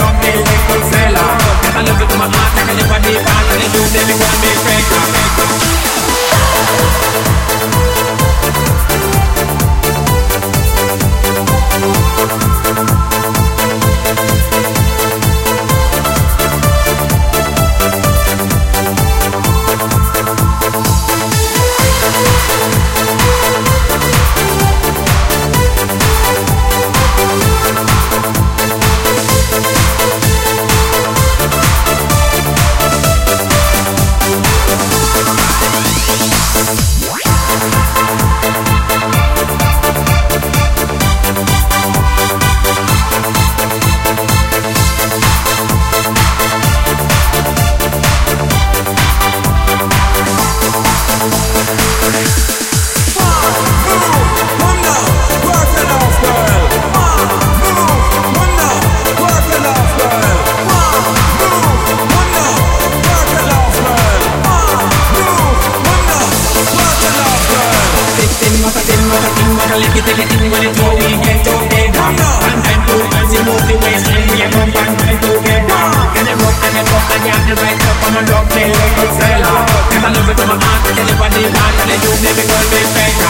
a Never gonna be fake.